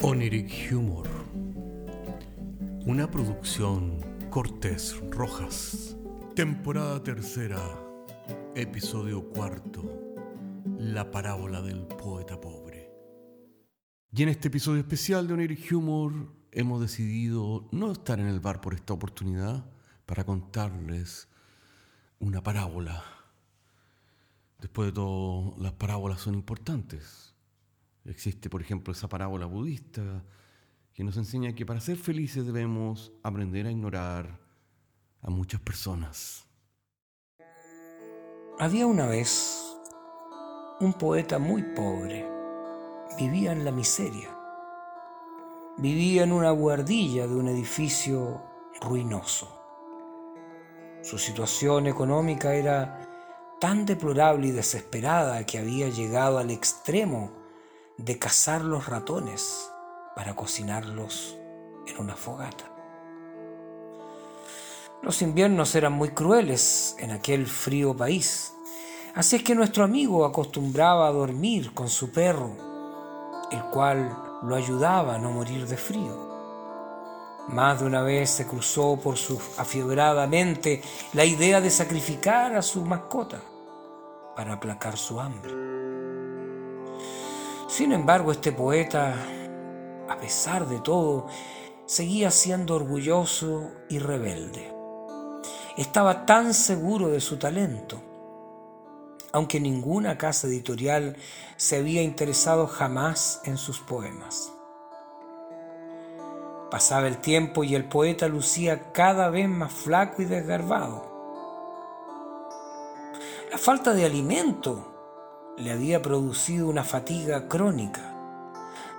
Oniric Humor. Una producción Cortés Rojas. Temporada tercera, episodio cuarto. La parábola del poeta pobre. Y en este episodio especial de Oniric Humor hemos decidido no estar en el bar por esta oportunidad para contarles una parábola. Después de todo, las parábolas son importantes. Existe, por ejemplo, esa parábola budista que nos enseña que para ser felices debemos aprender a ignorar a muchas personas. Había una vez un poeta muy pobre. Vivía en la miseria. Vivía en una guardilla de un edificio ruinoso. Su situación económica era tan deplorable y desesperada que había llegado al extremo de cazar los ratones para cocinarlos en una fogata. Los inviernos eran muy crueles en aquel frío país, así es que nuestro amigo acostumbraba a dormir con su perro, el cual lo ayudaba a no morir de frío. Más de una vez se cruzó por su afiebrada mente la idea de sacrificar a su mascota para aplacar su hambre. Sin embargo, este poeta, a pesar de todo, seguía siendo orgulloso y rebelde. Estaba tan seguro de su talento, aunque ninguna casa editorial se había interesado jamás en sus poemas. Pasaba el tiempo y el poeta lucía cada vez más flaco y desgarbado. La falta de alimento le había producido una fatiga crónica,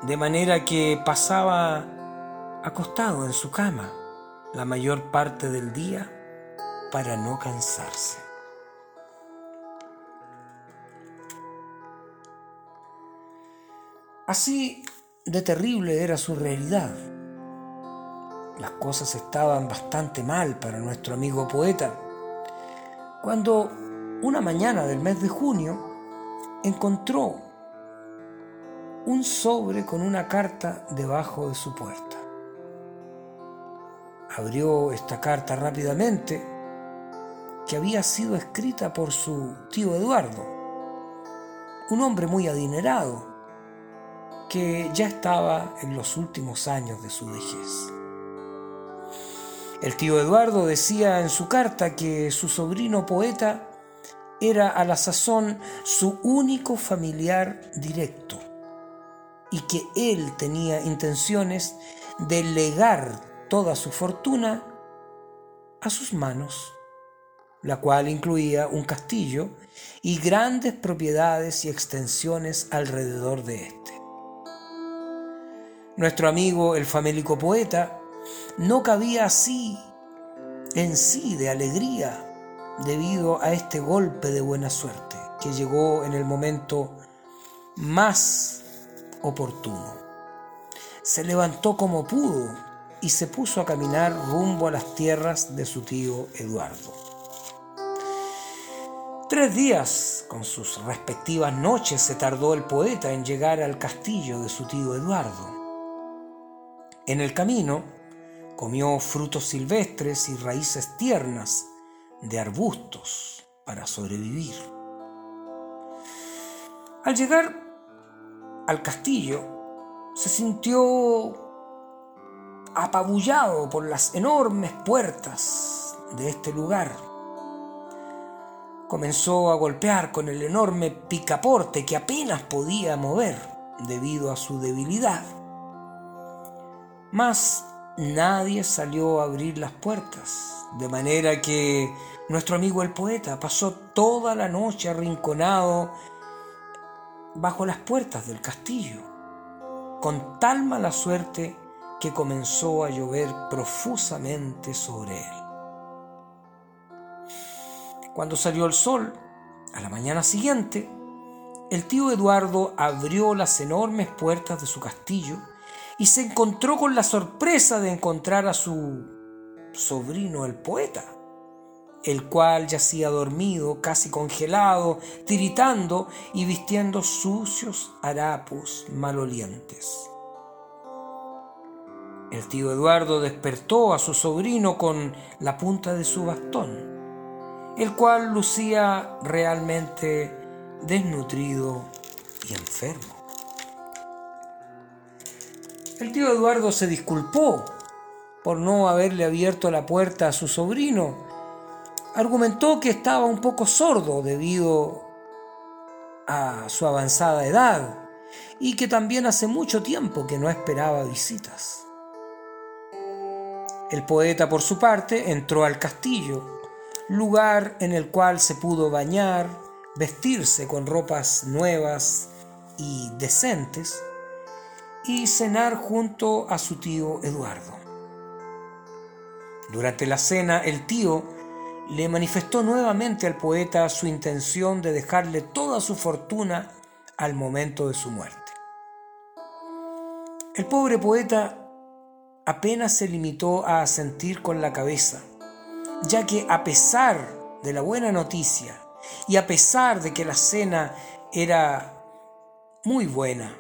de manera que pasaba acostado en su cama la mayor parte del día para no cansarse. Así de terrible era su realidad. Las cosas estaban bastante mal para nuestro amigo poeta, cuando una mañana del mes de junio encontró un sobre con una carta debajo de su puerta. Abrió esta carta rápidamente, que había sido escrita por su tío Eduardo, un hombre muy adinerado, que ya estaba en los últimos años de su vejez. El tío Eduardo decía en su carta que su sobrino poeta era a la sazón su único familiar directo y que él tenía intenciones de legar toda su fortuna a sus manos, la cual incluía un castillo y grandes propiedades y extensiones alrededor de éste. Nuestro amigo el famélico poeta no cabía así en sí de alegría debido a este golpe de buena suerte que llegó en el momento más oportuno. Se levantó como pudo y se puso a caminar rumbo a las tierras de su tío Eduardo. Tres días con sus respectivas noches se tardó el poeta en llegar al castillo de su tío Eduardo. En el camino comió frutos silvestres y raíces tiernas de arbustos para sobrevivir. Al llegar al castillo, se sintió apabullado por las enormes puertas de este lugar. Comenzó a golpear con el enorme picaporte que apenas podía mover debido a su debilidad. Mas nadie salió a abrir las puertas, de manera que nuestro amigo el poeta pasó toda la noche arrinconado bajo las puertas del castillo, con tal mala suerte que comenzó a llover profusamente sobre él. Cuando salió el sol, a la mañana siguiente, el tío Eduardo abrió las enormes puertas de su castillo y se encontró con la sorpresa de encontrar a su sobrino el poeta, el cual yacía dormido, casi congelado, tiritando y vistiendo sucios harapos malolientes. El tío Eduardo despertó a su sobrino con la punta de su bastón, el cual lucía realmente desnutrido y enfermo. El tío Eduardo se disculpó por no haberle abierto la puerta a su sobrino. Argumentó que estaba un poco sordo debido a su avanzada edad y que también hace mucho tiempo que no esperaba visitas. El poeta, por su parte, entró al castillo, lugar en el cual se pudo bañar, vestirse con ropas nuevas y decentes, y cenar junto a su tío Eduardo. Durante la cena, el tío le manifestó nuevamente al poeta su intención de dejarle toda su fortuna al momento de su muerte. El pobre poeta apenas se limitó a asentir con la cabeza, ya que a pesar de la buena noticia y a pesar de que la cena era muy buena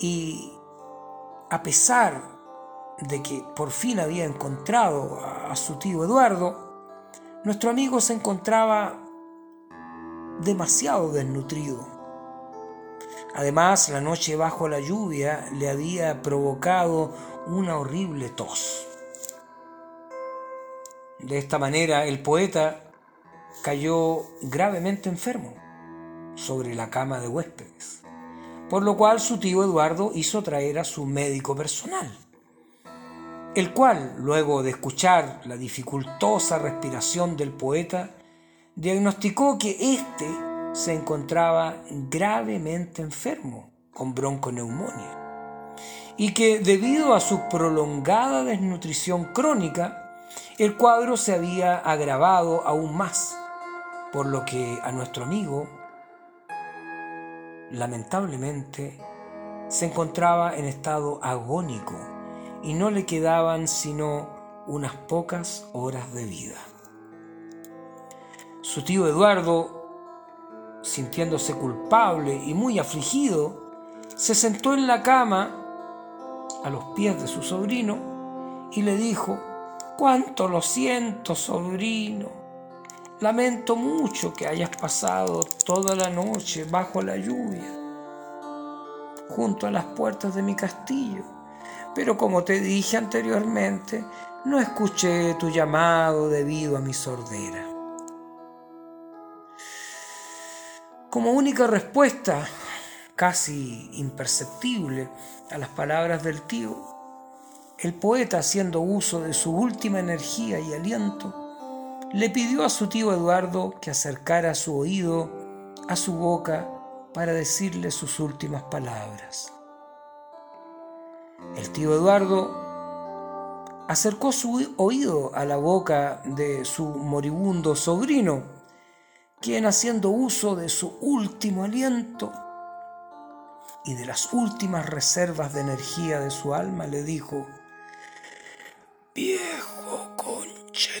y a pesar de que por fin había encontrado a, su tío Eduardo, nuestro amigo se encontraba demasiado desnutrido. Además, la noche bajo la lluvia le había provocado una horrible tos. De esta manera, el poeta cayó gravemente enfermo sobre la cama de huéspedes, por lo cual su tío Eduardo hizo traer a su médico personal, el cual, luego de escuchar la dificultosa respiración del poeta, diagnosticó que éste se encontraba gravemente enfermo con bronconeumonía y que debido a su prolongada desnutrición crónica, el cuadro se había agravado aún más, por lo que a nuestro amigo, lamentablemente, se encontraba en estado agónico y no le quedaban sino unas pocas horas de vida. Su tío Eduardo, sintiéndose culpable y muy afligido, se sentó en la cama a los pies de su sobrino y le dijo, cuánto lo siento, sobrino. Lamento mucho que hayas pasado toda la noche bajo la lluvia, junto a las puertas de mi castillo. Pero como te dije anteriormente, no escuché tu llamado debido a mi sordera. Como única respuesta, casi imperceptible a las palabras del tío, el poeta, haciendo uso de su última energía y aliento, le pidió a su tío Eduardo que acercara su oído a su boca para decirle sus últimas palabras. El tío Eduardo acercó su oído a la boca de su moribundo sobrino, quien haciendo uso de su último aliento, y de las últimas reservas de energía de su alma le dijo, Viejo conche